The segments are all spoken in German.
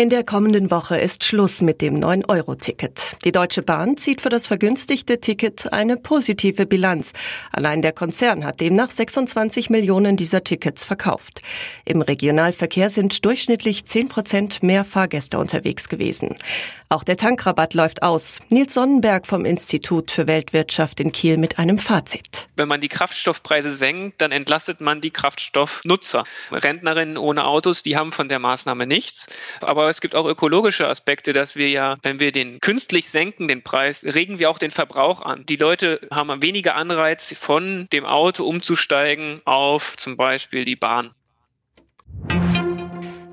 In der kommenden Woche ist Schluss mit dem 9-Euro-Ticket. Die Deutsche Bahn zieht für das vergünstigte Ticket eine positive Bilanz. Allein der Konzern hat demnach 26 Millionen dieser Tickets verkauft. Im Regionalverkehr sind durchschnittlich 10 Prozent mehr Fahrgäste unterwegs gewesen. Auch der Tankrabatt läuft aus. Nils Sonnenberg vom Institut für Weltwirtschaft in Kiel mit einem Fazit. Wenn man die Kraftstoffpreise senkt, dann entlastet man die Kraftstoffnutzer. Rentnerinnen ohne Autos, die haben von der Maßnahme nichts. Aber es gibt auch ökologische Aspekte, dass wir ja, wenn wir den künstlich senken, den Preis, regen wir auch den Verbrauch an. Die Leute haben weniger Anreiz, von dem Auto umzusteigen auf zum Beispiel die Bahn.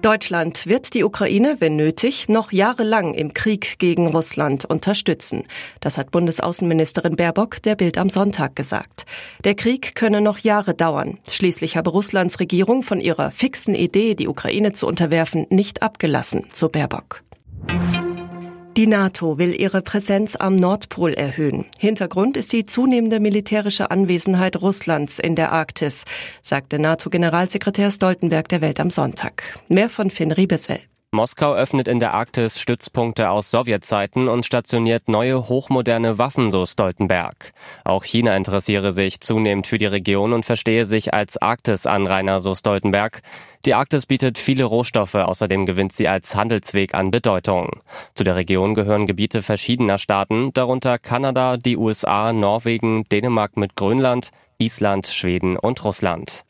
Deutschland wird die Ukraine, wenn nötig, noch jahrelang im Krieg gegen Russland unterstützen. Das hat Bundesaußenministerin Baerbock der Bild am Sonntag gesagt. Der Krieg könne noch Jahre dauern. Schließlich habe Russlands Regierung von ihrer fixen Idee, die Ukraine zu unterwerfen, nicht abgelassen, so Baerbock. Die NATO will ihre Präsenz am Nordpol erhöhen. Hintergrund ist die zunehmende militärische Anwesenheit Russlands in der Arktis, sagte NATO-Generalsekretär Stoltenberg der Welt am Sonntag. Mehr von Finn Riebesell. Moskau öffnet in der Arktis Stützpunkte aus Sowjetzeiten und stationiert neue hochmoderne Waffen, so Stoltenberg. Auch China interessiere sich zunehmend für die Region und verstehe sich als Arktis-Anrainer, so Stoltenberg. Die Arktis bietet viele Rohstoffe, außerdem gewinnt sie als Handelsweg an Bedeutung. Zu der Region gehören Gebiete verschiedener Staaten, darunter Kanada, die USA, Norwegen, Dänemark mit Grönland, Island, Schweden und Russland.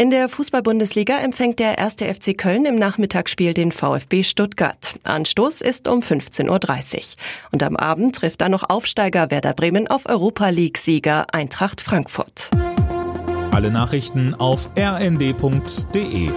In der Fußball-Bundesliga empfängt der erste FC Köln im Nachmittagsspiel den VfB Stuttgart. Anstoß ist um 15.30 Uhr. Und am Abend trifft dann noch Aufsteiger Werder Bremen auf Europa League-Sieger Eintracht Frankfurt. Alle Nachrichten auf rnd.de